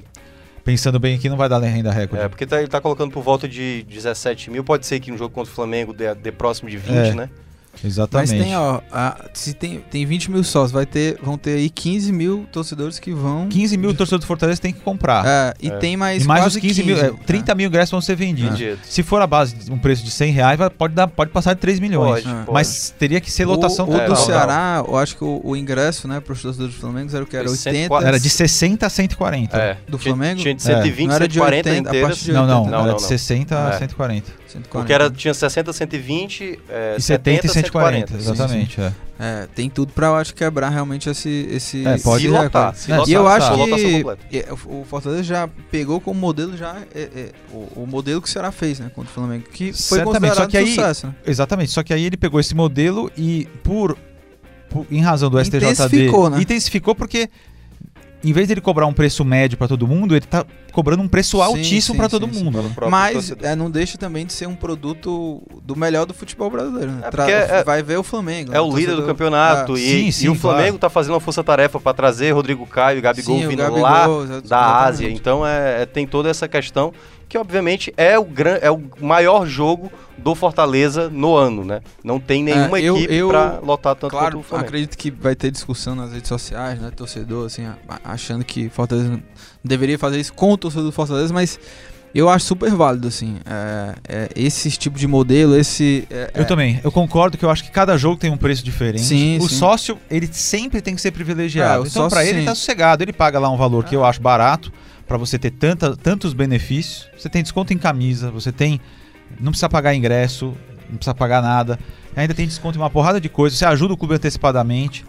Pensando bem aqui, não vai dar renda recorde. É, porque tá- ele tá colocando por volta de 17 mil. Pode ser que no jogo contra o Flamengo dê, dê próximo de 20, É. né? Exatamente. Mas tem, ó, a- se tem, tem 20 mil sócios, vai ter, vão ter aí 15 mil torcedores que vão. 15 mil torcedores do Fortaleza tem que comprar. É, e É. tem mais. e mais quase os 15 mil. é, 30 é. mil ingressos vão ser vendidos. Se for a base de um preço de 100 reais, vai- pode, dar, pode passar de 3 milhões. Pode, É. pode. Mas teria que ser lotação o, o total. do total. Ceará, eu acho que o, o ingresso, né, para os torcedores do Flamengo era o que era Foi 80. 104. Era de 60 a 140. É. Do Flamengo? Tinha de É. 120, Não era de 140 80, a inteiras. partir de Não, não, Não, era não, de não. 60 a É. 140. 140. Porque era, tinha 60, 120, é, E 70 e 140, 140. exatamente. é. É, tem tudo pra, eu acho, quebrar realmente esse. esse É, pode Se lotar, se É, lotar, E eu Lotação, acho que completa. é, o Fortaleza já pegou como modelo já é, é, o, o modelo que o Ceará fez, né, contra o Flamengo, que foi Certamente, considerado só que aí- sucesso. Né? Exatamente. Só que aí ele pegou esse modelo e, por, por- em razão do STJD, Intensificou, né? intensificou porque, em vez dele cobrar um preço médio pra todo mundo, ele tá cobrando um preço Sim, altíssimo sim, pra todo sim, sim. mundo. próprio Mas é, não deixa também de ser um produto do melhor do futebol brasileiro. Né? É, Tra- porque é- vai ver o Flamengo. É né? o líder do campeonato Ah, e, Sim, e sim, o Flamengo claro. tá fazendo uma força-tarefa pra trazer Rodrigo Caio e Gabigol Sim, vindo Gabigol, lá exa- da exatamente. Ásia. Então é, é- tem toda essa questão que obviamente é o, gran, é o maior jogo do Fortaleza no ano, né? Não tem nenhuma É, eu- equipe eu- pra lotar tanto Claro, quanto o Flamengo. acredito que vai ter discussão nas redes sociais, né? Torcedor, assim, achando que Fortaleza não deveria fazer isso com o torcedor do Fortaleza, mas eu acho super válido, assim. é, é, esse tipo de modelo, esse. é, Eu é, também. Eu concordo que eu acho que cada jogo tem um preço diferente. Sim, o sim. sócio, ele sempre tem que ser privilegiado. É, então, sócio, pra ele, sim. tá sossegado. Ele paga lá um valor que eu acho barato pra você ter tanta, tantos benefícios. Você tem desconto em camisa, você tem. Não precisa pagar ingresso, não precisa pagar nada. Ainda tem desconto em uma porrada de coisas. Você ajuda o clube antecipadamente.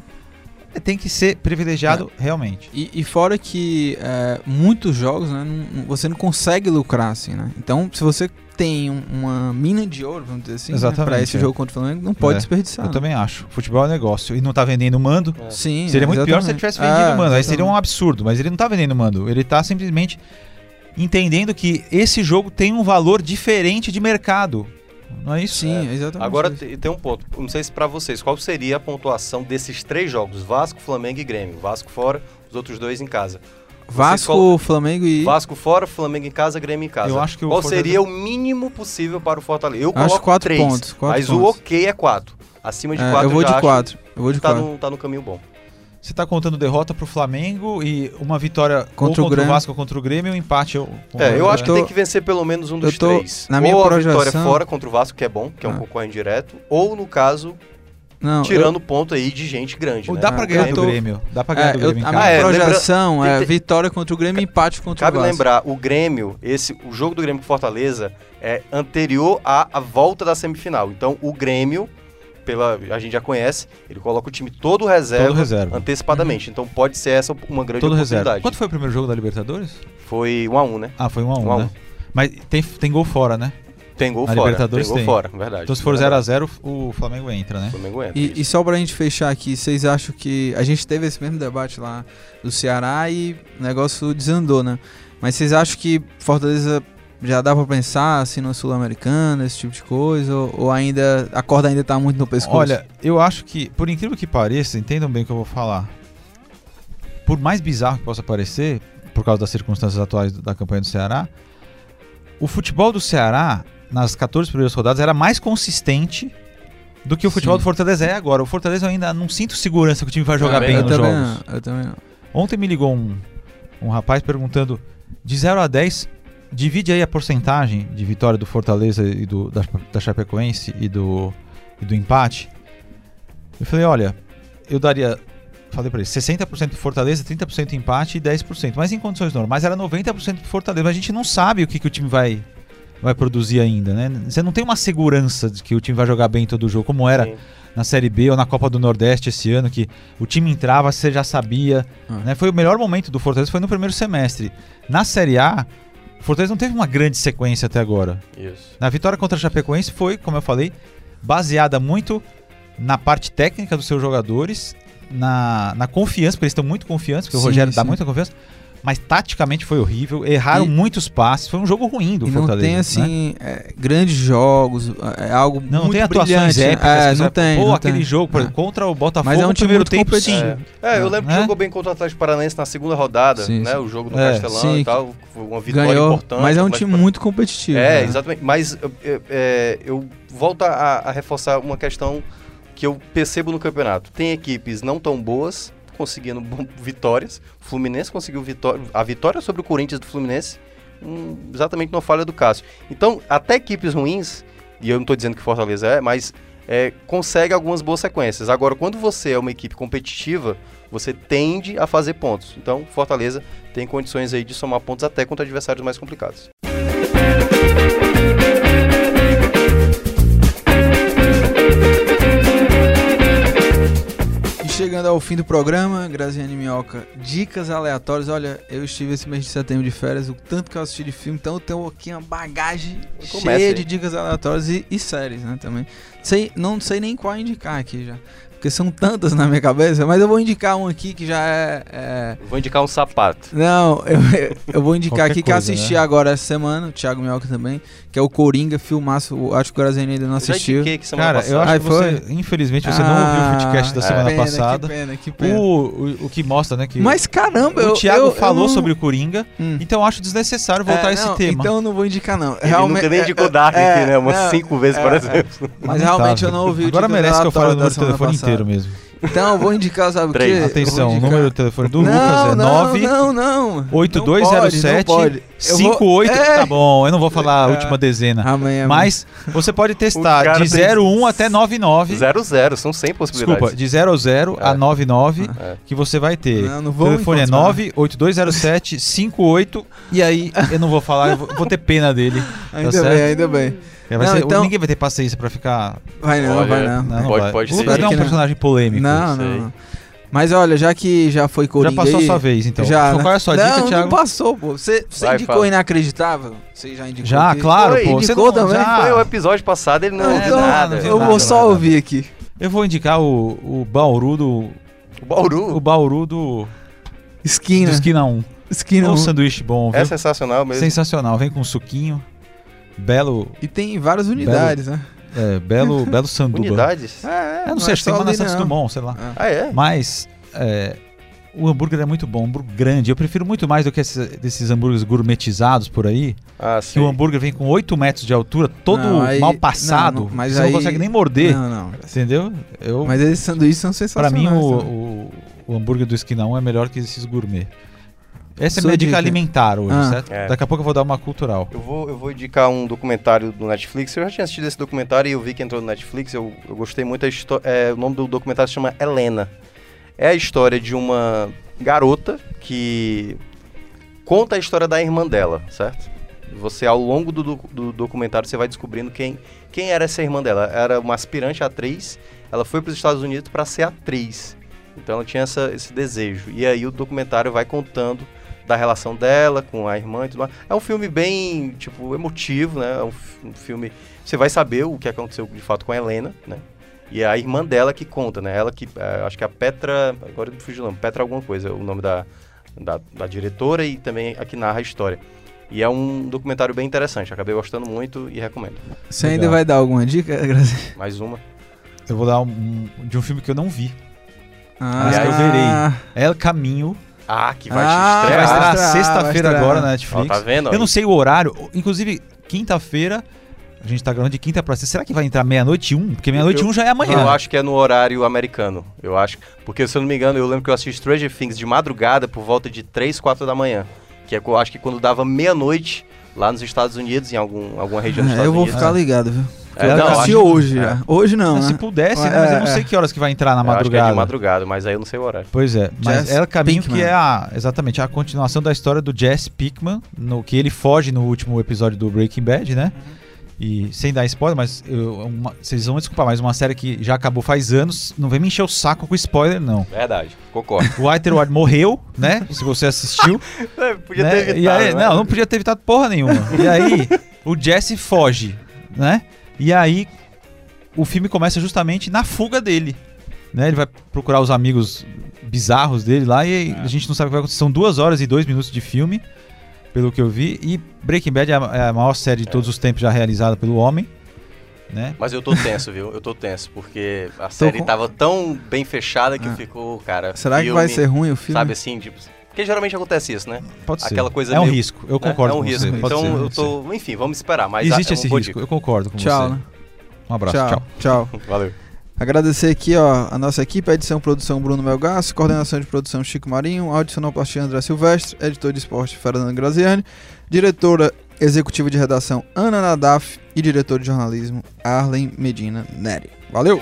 É, Tem que ser privilegiado realmente. E, e fora que é, muitos jogos, né, não- você não consegue lucrar assim, né? Então, se você tem um- uma mina de ouro, vamos dizer assim, né, Exatamente, pra esse é. jogo contra o Flamengo, não pode É, desperdiçar. Eu né? também acho. Futebol é negócio. E não tá vendendo mando. É. Sim, Seria muito pior se ele exatamente. tivesse vendido É, mando. Aí seria um exatamente. absurdo. Mas ele não tá vendendo mando. Ele tá simplesmente entendendo que esse jogo tem um valor diferente de mercado. Não é isso? Sim, exatamente. Agora isso. te- tem um ponto. Não sei se pra vocês, qual seria a pontuação desses três jogos? Vasco, Flamengo e Grêmio. Vasco fora, os outros dois em casa. Vasco, colo- Flamengo e. Vasco fora, Flamengo em casa, Grêmio em casa. Eu acho que o Qual Fortaleza- seria o mínimo possível para o Fortaleza? Eu Acho quatro três, pontos, quatro mas o pontos. ok é quatro. Acima de É, quatro eu vou já de acho quatro. Eu vou de tá quatro. no, tá no caminho bom. Você tá contando derrota pro Flamengo e uma vitória Contra o ou contra o Grêmio. Vasco ou contra o Grêmio e um empate. ou- É, eu acho que tô- tem que vencer pelo menos um dos eu tô- três. na minha ou a projeção- vitória fora contra o Vasco, que é bom, que é um Ah. concorrente direto, ou no caso, Não, tirando ponto aí de gente grande. Ou né? dá pra Eu ganhar do tô- Grêmio. Dá pra eu, ganhar é, do eu- Grêmio em a minha Ah, é, lembra- projeção é tem- tem- vitória contra o Grêmio e empate contra Cabe o Vasco. lembrar, o Grêmio, esse, o jogo do Grêmio com Fortaleza é anterior à, à volta da semifinal. Então, o Grêmio, pela, a gente já conhece, ele coloca o time todo reserva, Todo reserva. antecipadamente. Então, pode ser essa uma grande Todo oportunidade. reserva. Quanto foi o primeiro jogo da Libertadores? Foi 1 a 1 né? Ah, foi 1 a 1, Um a um. né? Mas tem, tem gol fora, né? Tem gol Na fora. Libertadores tem gol tem. fora, verdade. Então se for Verdade. 0x0, o Flamengo entra, né? O Flamengo entra, E, e só pra gente fechar aqui, vocês acham que. A gente teve esse mesmo debate lá do Ceará e o negócio desandou, né? Mas vocês acham que Fortaleza já dá pra pensar assim no Sul-Americano, esse tipo de coisa? Ou, ou ainda. A corda ainda tá muito no pescoço? Olha, eu acho que, por incrível que pareça, entendam bem o que eu vou falar. Por mais bizarro que possa parecer, por causa das circunstâncias atuais da campanha do Ceará, o futebol do Ceará, nas 14 primeiras rodadas, era mais consistente do que o futebol Sim. do Fortaleza é agora. O Fortaleza eu ainda não sinto segurança que o time vai jogar Também bem nos jogos. não, eu também não. Ontem me ligou um, um rapaz perguntando de 0 a 10, divide aí a porcentagem de vitória do Fortaleza e do, da, da Chapecoense e do, e do empate. Eu falei, olha, eu daria, falei pra ele, 60% pro Fortaleza, 30% empate e 10%. Mas em condições normais era 90% pro Fortaleza. Mas a gente não sabe o que, que o time vai, vai produzir ainda, né? Você não tem uma segurança de que o time vai jogar bem todo jogo, como era Sim. na Série B ou na Copa do Nordeste esse ano, que o time entrava, você já sabia. Ah. né? Foi o melhor momento do Fortaleza, foi no primeiro semestre. Na Série A, o Fortaleza não teve uma grande sequência até agora. Isso. Na vitória contra a Chapecoense foi, como eu falei, baseada muito na parte técnica dos seus jogadores, na, na confiança, porque eles estão muito confiantes, porque o Sim, Rogério dá sim. muita confiança. Mas taticamente foi horrível, erraram E- muitos passes, foi um jogo ruim do E não Fortaleza. tem, né? assim, é, grandes jogos, é algo Não, não muito tem atuações brilhante. épicas. É, que não você- tem. Pô, não aquele tem. jogo por É. contra o Botafogo, Mas é um no time primeiro muito tempo, sim. É, eu lembro que Né? jogou bem contra o Atlético Paranaense na segunda rodada, Sim, né? sim. O jogo do É, Castelão sim. e tal. Foi uma vitória Ganhou, importante. mas é um time muito competitivo. É, né? exatamente. Mas é, eu volto a, a reforçar uma questão que eu percebo no campeonato. Tem equipes não tão boas conseguindo vitórias. O Fluminense conseguiu a vitória sobre o Corinthians do Fluminense, hum, exatamente numa falha do Cássio. Então, até equipes ruins, e eu não estou dizendo que Fortaleza é, mas é, consegue algumas boas sequências. Agora, quando você é uma equipe competitiva, você tende a fazer pontos. Então, Fortaleza tem condições aí de somar pontos até contra adversários mais complicados. Chegando ao fim do programa, Graziane Minhoca, dicas aleatórias. Olha, eu estive esse mês de setembro de férias, o tanto que eu assisti de filme, então eu tenho aqui uma bagagem cheia aí. de dicas aleatórias e, e séries, né, também. Sei, não sei nem qual indicar aqui já, porque são tantas na minha cabeça, mas eu vou indicar um aqui que já é... é- Vou indicar um sapato. Não, eu, eu vou indicar aqui que eu coisa, assisti né? agora essa semana, o Thiago Minhoca também, que é o Coringa, filmaço, eu acho que o Graziane ainda não Eu já assistiu. indiquei que semana Cara, eu passada. acho que Ai, você, infelizmente, você não ouviu o podcast da Ah, semana pena, passada. Que pena, que pena. O, o, o que mostra, né, que Mas caramba, eu, o Thiago eu- falou eu não- sobre o Coringa, Hum. então eu acho desnecessário voltar É, a esse não, tema. Então eu não vou indicar, não. Ele nunca nem é, indicou é, Dark é, aqui, né? Umas é, cinco vezes, por é, exemplo. Mas realmente eu não ouvi o Agora merece que eu fale o número da telefone inteiro mesmo. Então eu vou indicar, sabe o quê? Três. Atenção, o número do telefone do não, Lucas é não, 9 Não, não. 8207 Não pode, não pode. Eu vou- 58. É. Tá bom, eu não vou falar a É. última dezena. Amanhã. Mas você pode O testar cara de tem 01 até 99. Zero, zero. São 100 possibilidades. Desculpa, de 0 a 0 a É. 99 É. que você vai ter. Não, não o vou telefone é encontrar. 98207 58 e aí eu não vou falar, eu vou, vou ter pena dele. Ainda tá bem, certo? ainda bem. É, vai Não, ser- então- Ninguém vai ter paciência pra ficar. Vai não, Olha, vai não. Não, não Pode- vai. pode o ser. Lucas não é um que personagem polêmico. Não, não, não. Mas olha, já que já foi Coringa Já passou aí, sua vez, então. Já, né? Qual é a sua não, dica, não Thiago? passou, pô. Você, você Vai, indicou fala. inacreditável? Você já indicou Já, aqui? claro, Foi, pô. Você indicou não, também? já- Foi o episódio passado, ele não Não, viu então, nada. não eu nada, vou só nada. ouvir aqui. Eu vou indicar o, o Bauru do. O Bauru O Bauru do. Esquina. Do Esquina 1. Esquina. Um um. sanduíche bom, viu? é sensacional mesmo. Sensacional. Vem com suquinho. Belo. E tem várias unidades, né? É, belo, belo sanduba. Unidades? É, Eu não sei, acho que tem só uma na Santos não. Dumont, sei lá. Ah, é? Mas é, o hambúrguer é muito bom, um hambúrguer grande. Eu prefiro muito mais do que esses, desses hambúrgueres gourmetizados por aí. Ah, Que sim. o hambúrguer vem com 8 metros de altura, todo Não, aí- mal passado. não, não, mas você aí- não consegue nem morder. Não, não. Entendeu? Eu, Mas esses sanduíches são pra sensacionais. mim, o, o, o hambúrguer do Esquina 1 é melhor que esses gourmet. Essa é minha dica dica. alimentar hoje, Ah. certo? É. Daqui a pouco eu vou dar uma cultural. Eu vou, eu vou indicar um documentário do Netflix. Eu já tinha assistido esse documentário e eu vi que entrou no Netflix. Eu, eu gostei muito. é, o nome do documentário se chama Helena. É a história de uma garota que conta a história da irmã dela, certo? Você, ao longo do, do documentário, você vai descobrindo quem, quem era essa irmã dela. Era uma aspirante atriz. Ela foi para os Estados Unidos para ser atriz. Então ela tinha essa, esse desejo. E aí o documentário vai contando da relação dela com a irmã e tudo mais. É um filme bem, tipo, emotivo, né? É um, um filme... Você vai saber o que aconteceu de fato com a Helena, né? E é a irmã dela que conta, né? Ela que... é, acho que é a Petra... Agora eu o nome. Petra alguma coisa, é o nome da, da, da diretora e também a que narra a história. E é um documentário bem interessante. Acabei gostando muito e recomendo. Você ainda Legal. vai dar alguma dica, Grazi? Mais uma. Eu vou dar um, um- de um filme que eu não vi. Ah, Mas que eu verei. El Caminho. Ah, que vai Ah, te estrear sexta-feira vai estrear. agora na Ó, Netflix. tá vendo? Eu não sei o horário. Inclusive, quinta-feira. A gente tá gravando de quinta pra sexta. Será que vai entrar meia-noite e um? Porque meia-noite e um já é amanhã. Eu acho que é no horário americano. Eu acho. Porque, se eu não me engano, eu lembro que eu assisti Stranger Things de madrugada por volta de 3, 4 da manhã. Que é, eu acho que quando dava meia-noite lá nos Estados Unidos, em algum, alguma região dos É, Estados eu vou Unidos. ficar ligado, viu? É, eu não, acho- hoje é. já. Hoje não, Se né? pudesse, né? É, Mas eu não é. sei que horas que vai entrar na Eu acho que é madrugada. de madrugada, mas aí eu não sei o horário. Pois é, mas Jess é o caminho que Pinkman. é a, exatamente a continuação da história do Jesse Pickman, no que ele foge no último episódio do Breaking Bad, né? E sem dar spoiler, mas eu- uma- vocês vão desculpar, mas uma série que já acabou faz anos, não vem me encher o saco com spoiler, não. Verdade, concordo. O White Ward morreu, né? Se você assistiu. Podia né? ter evitado. E aí, né? Não, não podia ter evitado porra nenhuma. E aí, o Jesse foge, né? E aí, o filme começa justamente na fuga dele. Né? Ele vai procurar os amigos bizarros dele lá e É. a gente não sabe o que vai acontecer. São duas horas e dois minutos de filme, pelo que eu vi. E Breaking Bad é a, é maior série de todos os tempos já realizada pelo homem. Né? Mas eu tô tenso, viu? Eu tô tenso, porque a série com- tava tão bem fechada que Ah. ficou, cara. Será que filme, vai ser ruim o filme? Sabe assim, tipo. Porque geralmente acontece isso, né? Pode ser. Aquela coisa é um meio- risco. Eu Né? concordo É um com risco. você. Então ser, eu tô. Enfim, vamos esperar. Mas Existe é esse risco. dica. Eu concordo com Tchau, você. né? Um abraço. tchau. tchau. Tchau. Valeu. Agradecer aqui, ó, a nossa equipe, edição produção Bruno Melgaço, coordenação de produção Chico Marinho, áudio sonoplastia André Silvestre, editor de esporte Fernando Graziani, diretora executiva de redação Ana Nadaf e diretor de jornalismo Arlen Medina Neri. Valeu!